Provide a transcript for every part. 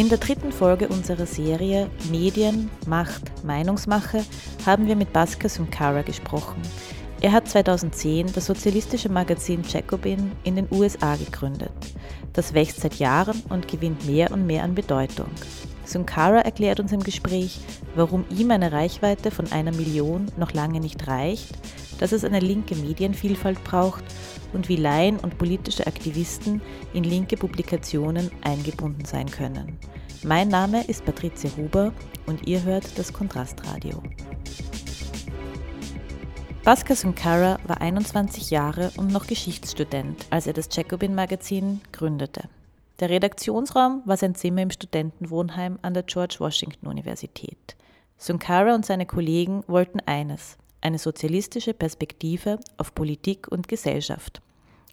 In der dritten Folge unserer Serie Medien, Macht, Meinungsmache haben wir mit Bhaskar Sunkara gesprochen. Er hat 2010 das sozialistische Magazin Jacobin in den USA gegründet. Das wächst seit Jahren und gewinnt mehr und mehr an Bedeutung. Sunkara erklärt uns im Gespräch, warum ihm eine Reichweite von einer Million noch lange nicht reicht, dass es eine linke Medienvielfalt braucht und wie Laien und politische Aktivisten in linke Publikationen eingebunden sein können. Mein Name ist Patricia Huber und ihr hört das Kontrastradio. Bhaskar Sunkara war 21 Jahre und noch Geschichtsstudent, als er das Jacobin-Magazin gründete. Der Redaktionsraum war sein Zimmer im Studentenwohnheim an der George Washington Universität. Sunkara und seine Kollegen wollten eines, eine sozialistische Perspektive auf Politik und Gesellschaft.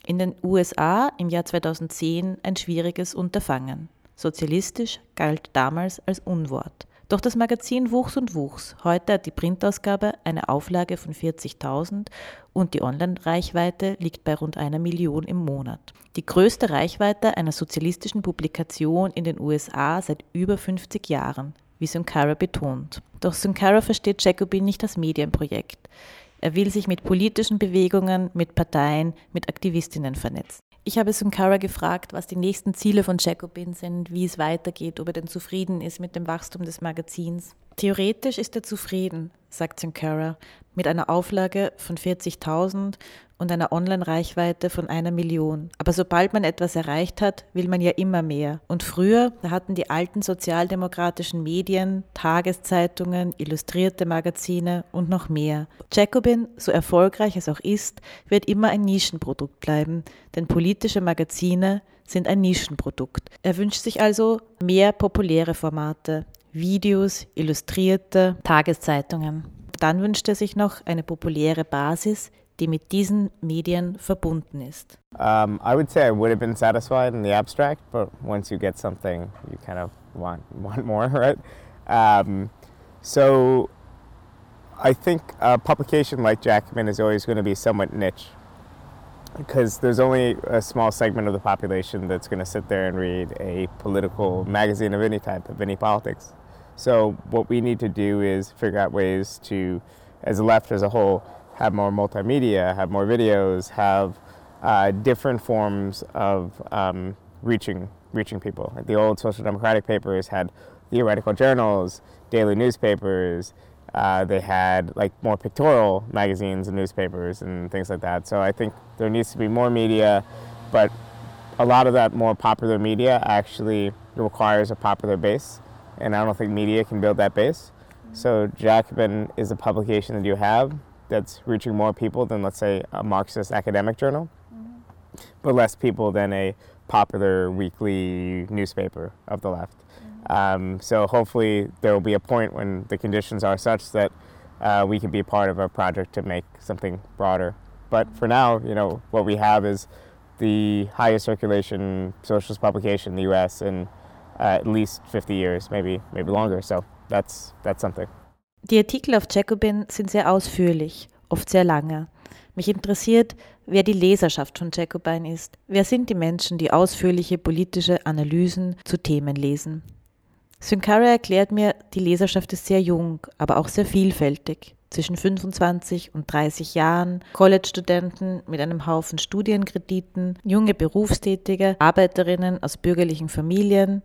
In den USA im Jahr 2010 ein schwieriges Unterfangen. Sozialistisch galt damals als Unwort. Doch das Magazin wuchs und wuchs. Heute hat die Printausgabe eine Auflage von 40.000 und die Online-Reichweite liegt bei rund einer Million im Monat. Die größte Reichweite einer sozialistischen Publikation in den USA seit über 50 Jahren, wie Sunkara betont. Doch Sunkara versteht Jacobin nicht als Medienprojekt. Er will sich mit politischen Bewegungen, mit Parteien, mit Aktivistinnen vernetzen. Ich habe Sunkara gefragt, was die nächsten Ziele von Jacobin sind, wie es weitergeht, ob er denn zufrieden ist mit dem Wachstum des Magazins. Theoretisch ist er zufrieden, sagt Sunkara, mit einer Auflage von 40.000 und einer Online-Reichweite von einer Million. Aber sobald man etwas erreicht hat, will man ja immer mehr. Und früher, da hatten die alten sozialdemokratischen Medien, Tageszeitungen, illustrierte Magazine und noch mehr. Jacobin, so erfolgreich es auch ist, wird immer ein Nischenprodukt bleiben, denn politische Magazine sind ein Nischenprodukt. Er wünscht sich also mehr populäre Formate, Videos, Illustrierte, Tageszeitungen. Dann wünscht er sich noch eine populäre Basis, die mit diesen Medien verbunden ist? Um, I would say I would have been satisfied in the abstract, but once you get something, you kind of want want more, right? Um, so I think a publication like Jacobin is always going to be somewhat niche because there's only a small segment of the population that's going to sit there and read a political magazine of any type, of any politics. So what we need to do is figure out ways to, as a left as a whole, have more multimedia, have more videos, have uh, different forms of um, reaching reaching people. the old social democratic papers had theoretical journals, daily newspapers. Uh, they had like more pictorial magazines and newspapers and things like that. So I think there needs to be more media, but a lot of that more popular media actually requires a popular base, and I don't think media can build that base. So Jacobin is a publication that you have that's reaching more people than, let's say, a Marxist academic journal, mm-hmm. but less people than a popular weekly newspaper of the left. Mm-hmm. Um, so hopefully there will be a point when the conditions are such that uh, we can be part of a project to make something broader. But for now, you know, what we have is the highest circulation socialist publication in the U.S. in uh, at least 50 years, maybe maybe longer. So that's that's something. Die Artikel auf Jacobin sind sehr ausführlich, oft sehr lange. Mich interessiert, wer die Leserschaft von Jacobin ist. Wer sind die Menschen, die ausführliche politische Analysen zu Themen lesen? Synkara erklärt mir, die Leserschaft ist sehr jung, aber auch sehr vielfältig. Zwischen 25 und 30 Jahren, College-Studenten mit einem Haufen Studienkrediten, junge Berufstätige, Arbeiterinnen aus bürgerlichen Familien,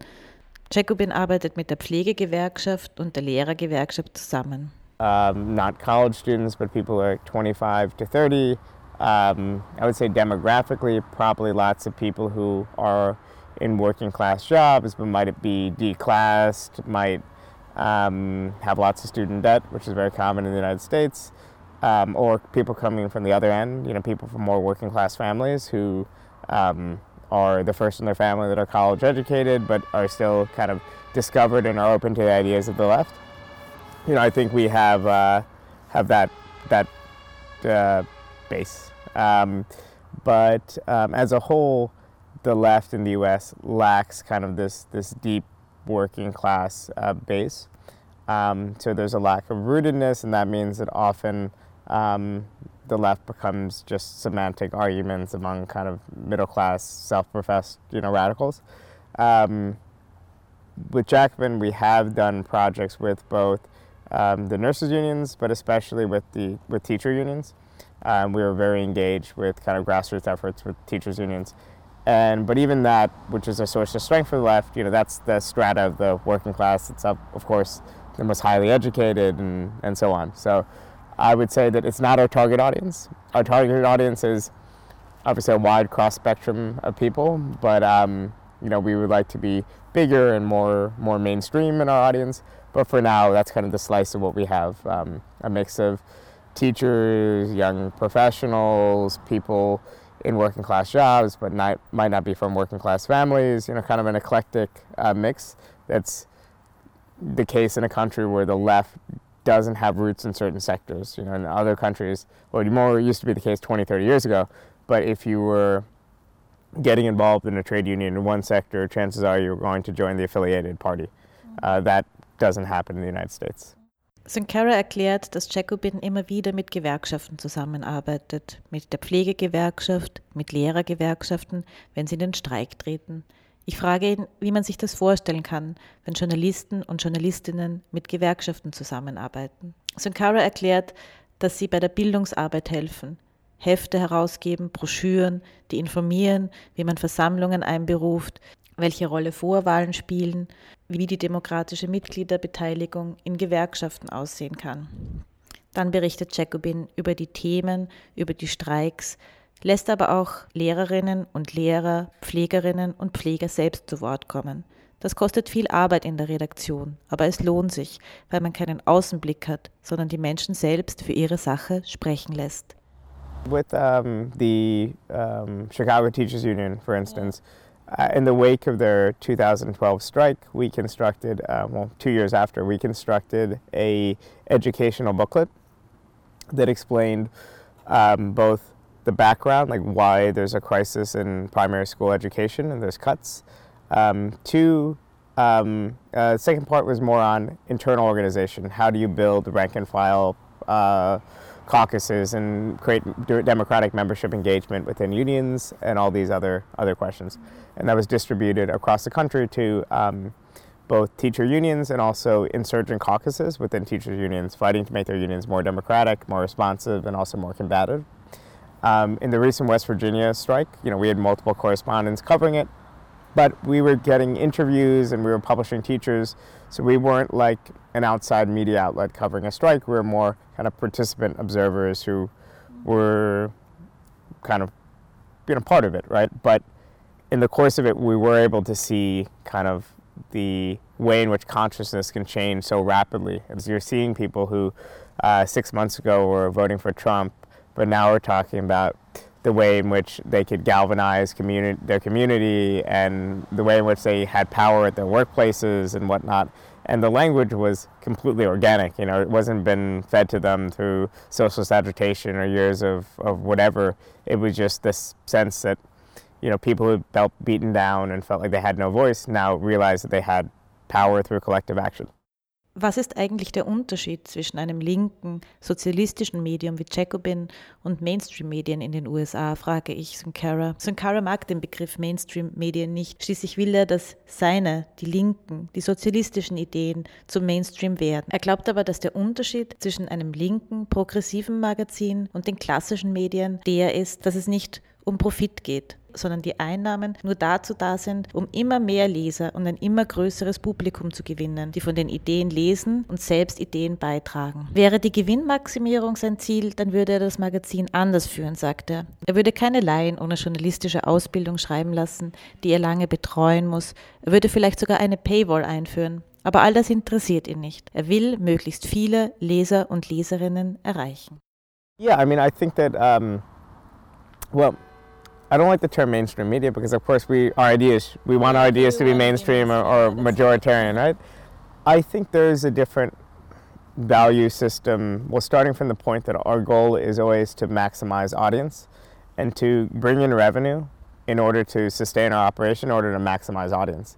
Jacobin arbeitet mit der Pflegegewerkschaft und der Lehrergewerkschaft zusammen. Um, not college students, but people like 25 to 30. Um, I would say demographically, probably lots of people who are in working class jobs, but might be declassed, might um, have lots of student debt, which is very common in the United States, um, or people coming from the other end, you know, people from more working class families who um, are the first in their family that are college educated but are still kind of discovered and are open to the ideas of the left. You know, I think we have uh, have that that uh, base, um, but um, as a whole, the left in the U.S. lacks kind of this this deep working class uh, base. Um, so there's a lack of rootedness, and that means that often um, the left becomes just semantic arguments among kind of middle class, self professed, you know, radicals. Um, with Jacobin, we have done projects with both um, the nurses unions, but especially with the with teacher unions. Um, we were very engaged with kind of grassroots efforts with teachers unions, and but even that, which is a source of strength for the left, you know, that's the strata of the working class. It's of course, the most highly educated and and so on. So, I would say that it's not our target audience. Our target audience is obviously a wide cross spectrum of people, but um, you know, we would like to be bigger and more more mainstream in our audience. But for now, that's kind of the slice of what we have: um, a mix of teachers, young professionals, people in working class jobs, but not, might not be from working class families. You know, kind of an eclectic uh, mix. That's the case in a country where the left doesn't have roots in certain sectors. You know, in other countries, well, more used to be the case 20, 30 years ago. But if you were getting involved in a trade union in one sector, chances are you're going to join the affiliated party. Uh, that doesn't happen in the United States. Sunkara erklärt, dass Jacobin immer wieder mit Gewerkschaften zusammenarbeitet, mit der Pflegegewerkschaft, mit Lehrergewerkschaften, wenn sie in den Streik treten. Ich frage ihn, wie man sich das vorstellen kann, wenn Journalisten und Journalistinnen mit Gewerkschaften zusammenarbeiten. Sankara erklärt, dass sie bei der Bildungsarbeit helfen, Hefte herausgeben, Broschüren, die informieren, wie man Versammlungen einberuft, welche Rolle Vorwahlen spielen, wie die demokratische Mitgliederbeteiligung in Gewerkschaften aussehen kann. Dann berichtet Jacobin über die Themen, über die Streiks, lässt aber auch Lehrerinnen und Lehrer, Pflegerinnen und Pfleger selbst zu Wort kommen. Das kostet viel Arbeit in der Redaktion, aber es lohnt sich, weil man keinen Außenblick hat, sondern die Menschen selbst für ihre Sache sprechen lässt. With um, the um, Chicago Teachers Union, for instance, uh, in the wake of their 2012 strike, we constructed, uh, well, two years after, we constructed a educational booklet that explained um, both the background, like why there's a crisis in primary school education and there's cuts. Um, two, um, uh, second part was more on internal organization. How do you build rank and file uh, caucuses and create democratic membership engagement within unions and all these other other questions. And that was distributed across the country to um, both teacher unions and also insurgent caucuses within teachers unions, fighting to make their unions more democratic, more responsive, and also more combative. Um, in the recent West Virginia strike, you know, we had multiple correspondents covering it, but we were getting interviews and we were publishing teachers, so we weren't like an outside media outlet covering a strike. We were more kind of participant observers who were kind of being a part of it, right? But in the course of it, we were able to see kind of the way in which consciousness can change so rapidly. As you're seeing people who uh, six months ago were voting for Trump, but now we're talking about the way in which they could galvanize communi- their community and the way in which they had power at their workplaces and whatnot. And the language was completely organic. You know, it wasn't been fed to them through socialist agitation or years of, of whatever. It was just this sense that, you know, people who felt beaten down and felt like they had no voice now realized that they had power through collective action. Was ist eigentlich der Unterschied zwischen einem linken, sozialistischen Medium wie Jacobin und Mainstream-Medien in den USA, frage ich Sunkara. Sunkara mag den Begriff Mainstream-Medien nicht. Schließlich will er, dass seine, die linken, die sozialistischen Ideen zum Mainstream werden. Er glaubt aber, dass der Unterschied zwischen einem linken, progressiven Magazin und den klassischen Medien der ist, dass es nicht um Profit geht, sondern die Einnahmen nur dazu da sind, um immer mehr Leser und ein immer größeres Publikum zu gewinnen, die von den Ideen lesen und selbst Ideen beitragen. Wäre die Gewinnmaximierung sein Ziel, dann würde er das Magazin anders führen, sagt er. Er würde keine Laien ohne journalistische Ausbildung schreiben lassen, die er lange betreuen muss. Er würde vielleicht sogar eine Paywall einführen. Aber all das interessiert ihn nicht. Er will möglichst viele Leser und Leserinnen erreichen. Yeah, I mean, I think that, um, well, I don't like the term mainstream media because, of course, we our ideas we want our ideas to be mainstream or, or majoritarian, right? I think there is a different value system. Well, starting from the point that our goal is always to maximize audience and to bring in revenue in order to sustain our operation, in order to maximize audience.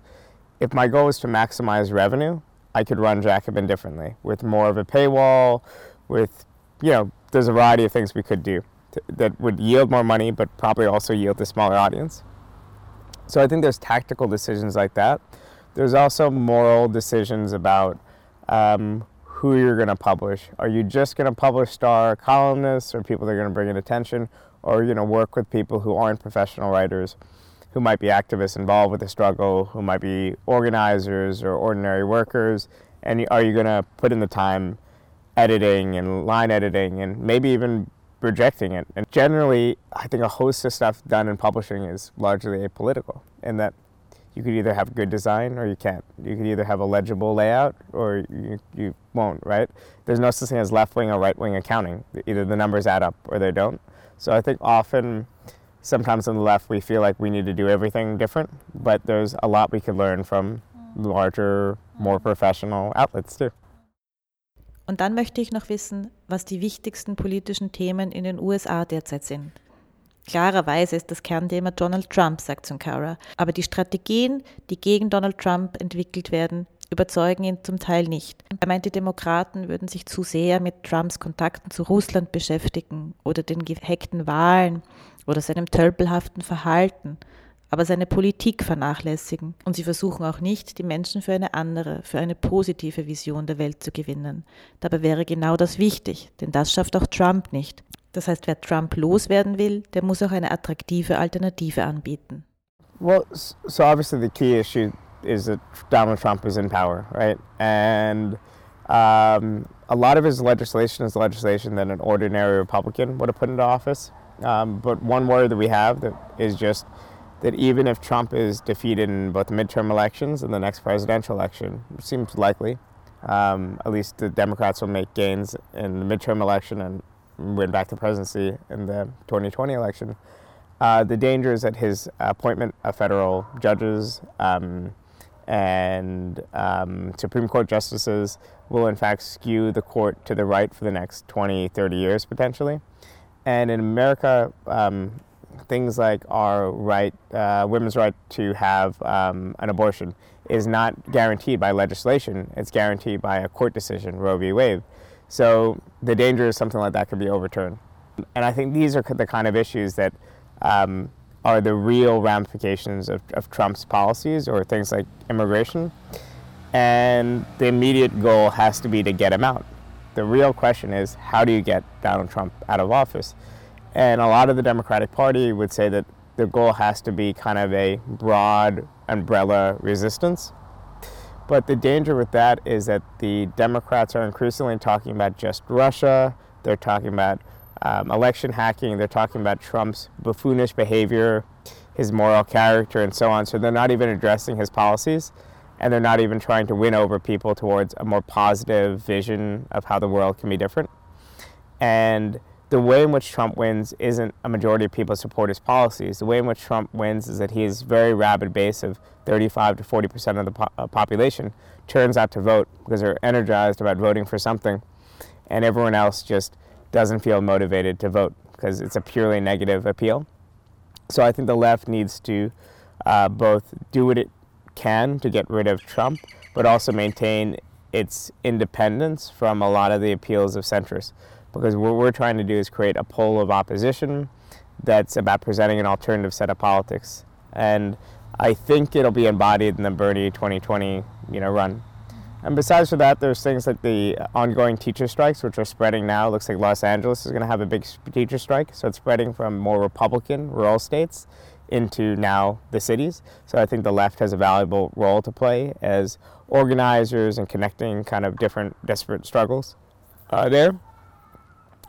If my goal is to maximize revenue, I could run Jacobin differently with more of a paywall, with you know, there's a variety of things we could do that would yield more money, but probably also yield a smaller audience. So I think there's tactical decisions like that there's also moral decisions about um, who you're going to publish. Are you just going to publish star columnists or people that are going to bring in attention, or are you going to work with people who aren't professional writers, who might be activists involved with the struggle, who might be organizers or ordinary workers, and are you going to put in the time editing and line editing and maybe even rejecting it? And generally, I think a host of stuff done in publishing is largely apolitical in that you could either have good design or you can't. You could either have a legible layout or you, you won't, right? There's no such thing as left wing or right wing accounting. Either the numbers add up or they don't. So I think often, sometimes on the left, we feel like we need to do everything different, but there's a lot we could learn from mm. larger, more mm. professional outlets too. Und dann möchte ich noch wissen, was die wichtigsten politischen Themen in den USA derzeit sind. Klarerweise ist das Kernthema Donald Trump, sagt Sunkara. Aber die Strategien, die gegen Donald Trump entwickelt werden, überzeugen ihn zum Teil nicht. Er meint, die Demokraten würden sich zu sehr mit Trumps Kontakten zu Russland beschäftigen oder den gehackten Wahlen oder seinem tölpelhaften Verhalten, aber seine Politik vernachlässigen. Und sie versuchen auch nicht, die Menschen für eine andere, für eine positive Vision der Welt zu gewinnen. Dabei wäre genau das wichtig, denn das schafft auch Trump nicht. Das heißt, wer Trump loswerden will, der muss auch eine attraktive Alternative anbieten. Well, so obviously the key issue is that Donald Trump is in power, right? And um, a lot of his legislation is legislation that an ordinary Republican would have put into office. Um, but one worry that we have that is just that even if Trump is defeated in both the midterm elections and the next presidential election, which seems likely, um, at least the Democrats will make gains in the midterm election and win back the presidency in the 2020 election. Uh, the danger is that his appointment of federal judges um, and um, Supreme Court justices will, in fact, skew the court to the right for the next 20, 30 years potentially. And in America, um, things like our right, uh, women's right to have um, an abortion, is not guaranteed by legislation. It's guaranteed by a court decision, Roe v. Wade. So the danger is something like that could be overturned. And I think these are the kind of issues that um, are the real ramifications of, of Trump's policies or things like immigration. And the immediate goal has to be to get him out. The real question is how do you get Donald Trump out of office? And a lot of the Democratic Party would say that the goal has to be kind of a broad umbrella resistance but the danger with that is that the Democrats are increasingly talking about just Russia. They're talking about um, election hacking. They're talking about Trump's buffoonish behavior, his moral character, and so on. So they're not even addressing his policies. And they're not even trying to win over people towards a more positive vision of how the world can be different. And the way in which Trump wins isn't a majority of people support his policies. The way in which Trump wins is that he his very rabid base of 35 to 40 percent of the po- uh, population turns out to vote because they're energized about voting for something, and everyone else just doesn't feel motivated to vote because it's a purely negative appeal. So I think the left needs to uh, both do what it can to get rid of Trump, but also maintain its independence from a lot of the appeals of centrists because what we're trying to do is create a pole of opposition that's about presenting an alternative set of politics. And I think it'll be embodied in the Bernie 2020 you know, run. And besides for that, there's things like the ongoing teacher strikes, which are spreading now. It looks like Los Angeles is going to have a big teacher strike. So it's spreading from more Republican rural states into now the cities. So I think the left has a valuable role to play as organizers and connecting kind of different disparate struggles uh, there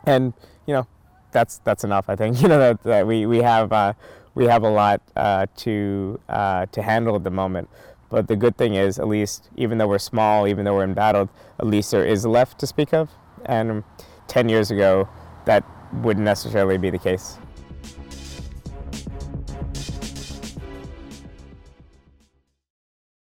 and you know that's that's enough. I think you know that, that we we have uh, we have a lot uh, to uh, to handle at the moment. But the good thing is, at least even though we're small, even though we're embattled, at least there is left to speak of. And ten years ago, that wouldn't necessarily be the case.